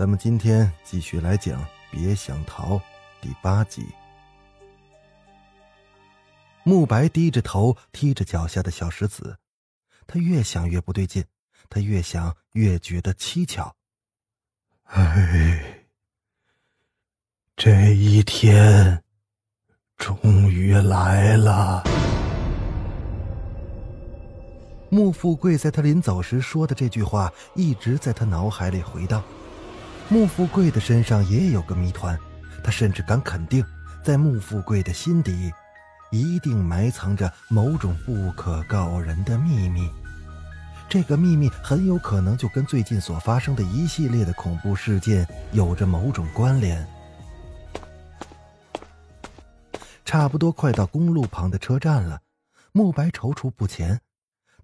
咱们今天继续来讲《别想逃》第八集。慕白低着头踢着脚下的小石子，他越想越不对劲，他越想越觉得蹊跷。哎，这一天终于来了。穆富贵在他临走时说的这句话，一直在他脑海里回荡。穆富贵的身上也有个谜团，他甚至敢肯定，在穆富贵的心底，一定埋藏着某种不可告人的秘密。这个秘密很有可能就跟最近所发生的一系列的恐怖事件有着某种关联。差不多快到公路旁的车站了，慕白踌躇不前，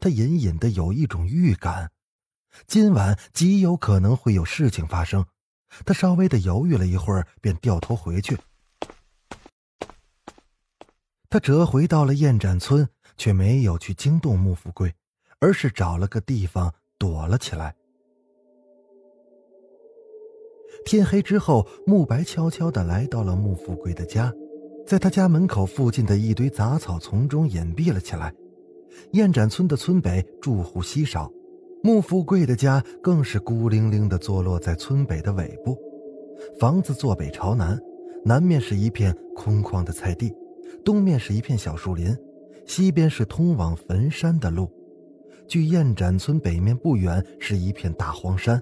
他隐隐的有一种预感，今晚极有可能会有事情发生。他稍微的犹豫了一会儿，便掉头回去。他折回到了燕展村，却没有去惊动穆富贵，而是找了个地方躲了起来。天黑之后，慕白悄悄的来到了穆富贵的家，在他家门口附近的一堆杂草丛中隐蔽了起来。燕展村的村北住户稀少。穆富贵的家更是孤零零地坐落在村北的尾部，房子坐北朝南，南面是一片空旷的菜地，东面是一片小树林，西边是通往坟山的路。距燕展村北面不远是一片大荒山，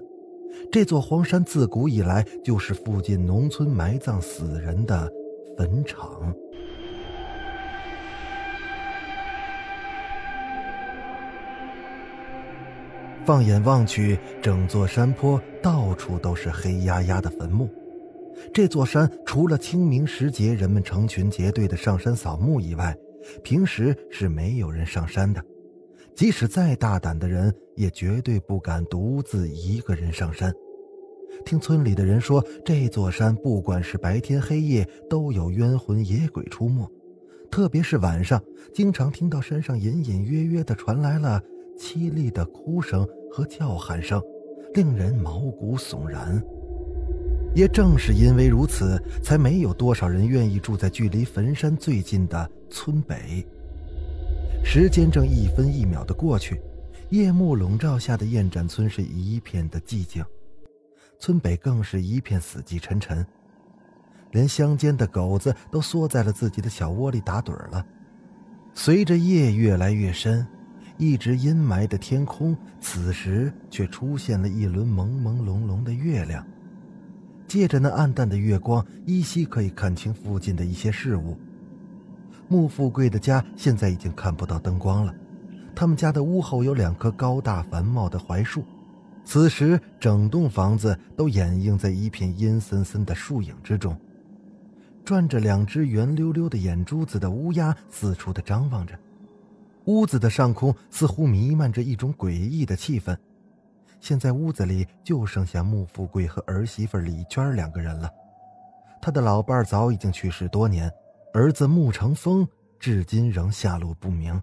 这座荒山自古以来就是附近农村埋葬死人的坟场。放眼望去，整座山坡到处都是黑压压的坟墓。这座山除了清明时节人们成群结队的上山扫墓以外，平时是没有人上山的。即使再大胆的人，也绝对不敢独自一个人上山。听村里的人说，这座山不管是白天黑夜，都有冤魂野鬼出没，特别是晚上，经常听到山上隐隐约约的传来了。凄厉的哭声和叫喊声，令人毛骨悚然。也正是因为如此，才没有多少人愿意住在距离坟山最近的村北。时间正一分一秒的过去，夜幕笼罩下的燕展村是一片的寂静，村北更是一片死寂沉沉，连乡间的狗子都缩在了自己的小窝里打盹了。随着夜越来越深。一直阴霾的天空，此时却出现了一轮朦朦胧胧的月亮。借着那暗淡的月光，依稀可以看清附近的一些事物。穆富贵的家现在已经看不到灯光了，他们家的屋后有两棵高大繁茂的槐树，此时整栋房子都掩映在一片阴森森的树影之中。转着两只圆溜溜的眼珠子的乌鸦四处的张望着。屋子的上空似乎弥漫着一种诡异的气氛。现在屋子里就剩下穆富贵和儿媳妇李娟两个人了。他的老伴早已经去世多年，儿子穆成风至今仍下落不明。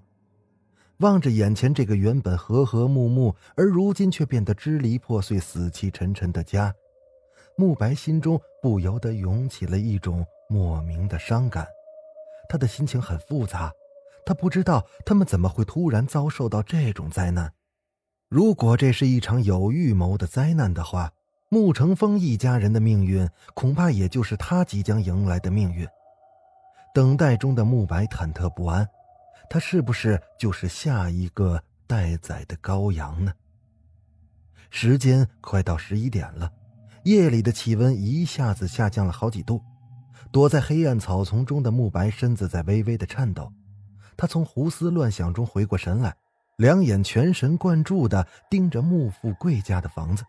望着眼前这个原本和和睦睦，而如今却变得支离破碎、死气沉沉的家，慕白心中不由得涌起了一种莫名的伤感。他的心情很复杂。他不知道他们怎么会突然遭受到这种灾难。如果这是一场有预谋的灾难的话，穆成风一家人的命运恐怕也就是他即将迎来的命运。等待中的慕白忐忑不安，他是不是就是下一个待宰的羔羊呢？时间快到十一点了，夜里的气温一下子下降了好几度。躲在黑暗草丛中的慕白身子在微微的颤抖。他从胡思乱想中回过神来，两眼全神贯注地盯着穆富贵家的房子。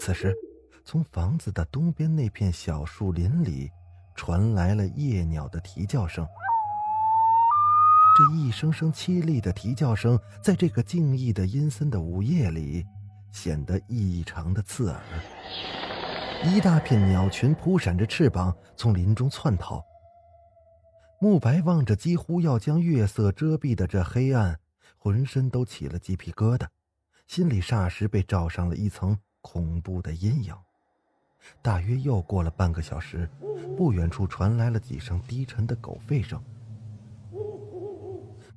此时，从房子的东边那片小树林里传来了夜鸟的啼叫声。这一声声凄厉的啼叫声，在这个静谧的阴森的午夜里，显得异常的刺耳。一大片鸟群扑闪着翅膀从林中窜逃。慕白望着几乎要将月色遮蔽的这黑暗，浑身都起了鸡皮疙瘩，心里霎时被罩上了一层恐怖的阴影。大约又过了半个小时，不远处传来了几声低沉的狗吠声。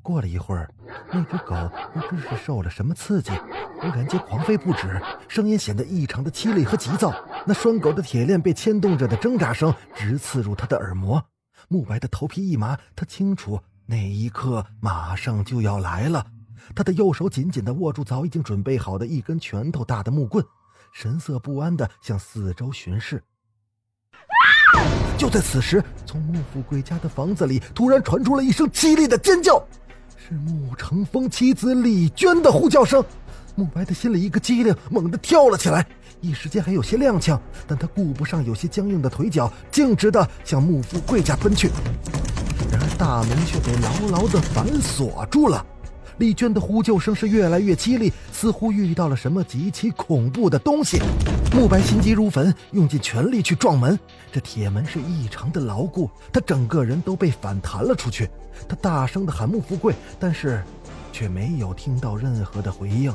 过了一会儿，那只狗不知是受了什么刺激，忽然间狂吠不止，声音显得异常的凄厉和急躁。那拴狗的铁链被牵动着的挣扎声直刺入他的耳膜，慕白的头皮一麻。他清楚那一刻马上就要来了。他的右手紧紧地握住早已经准备好的一根拳头大的木棍，神色不安地向四周巡视。就在此时，从穆富贵家的房子里突然传出了一声凄厉的尖叫。是穆成风妻子李娟的呼叫声，慕白的心里一个激灵，猛地跳了起来，一时间还有些踉跄，但他顾不上有些僵硬的腿脚，径直的向穆富贵家奔去。然而大门却被牢牢的反锁住了。丽娟的呼救声是越来越凄厉，似乎遇到了什么极其恐怖的东西。慕白心急如焚，用尽全力去撞门。这铁门是异常的牢固，他整个人都被反弹了出去。他大声的喊穆富贵，但是却没有听到任何的回应。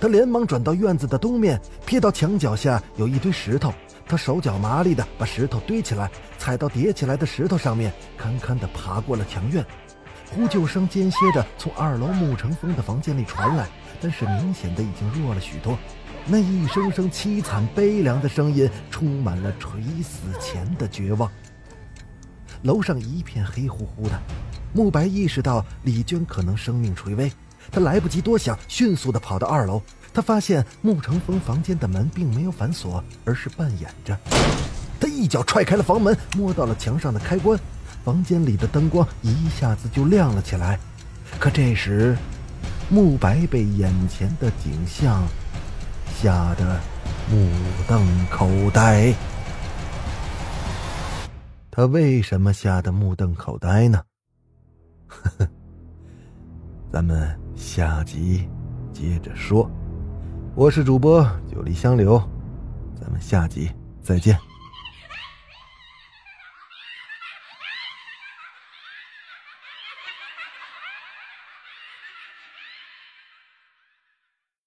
他连忙转到院子的东面，瞥到墙脚下有一堆石头，他手脚麻利的把石头堆起来，踩到叠起来的石头上面，堪堪的爬过了墙院。呼救声间歇着从二楼穆成风的房间里传来，但是明显的已经弱了许多。那一声声凄惨悲凉的声音，充满了垂死前的绝望。楼上一片黑乎乎的，慕白意识到李娟可能生命垂危，他来不及多想，迅速的跑到二楼。他发现穆成风房间的门并没有反锁，而是半掩着。他一脚踹开了房门，摸到了墙上的开关。房间里的灯光一下子就亮了起来，可这时，慕白被眼前的景象吓得目瞪口呆。他为什么吓得目瞪口呆呢？呵呵，咱们下集接着说。我是主播九黎香流，咱们下集再见。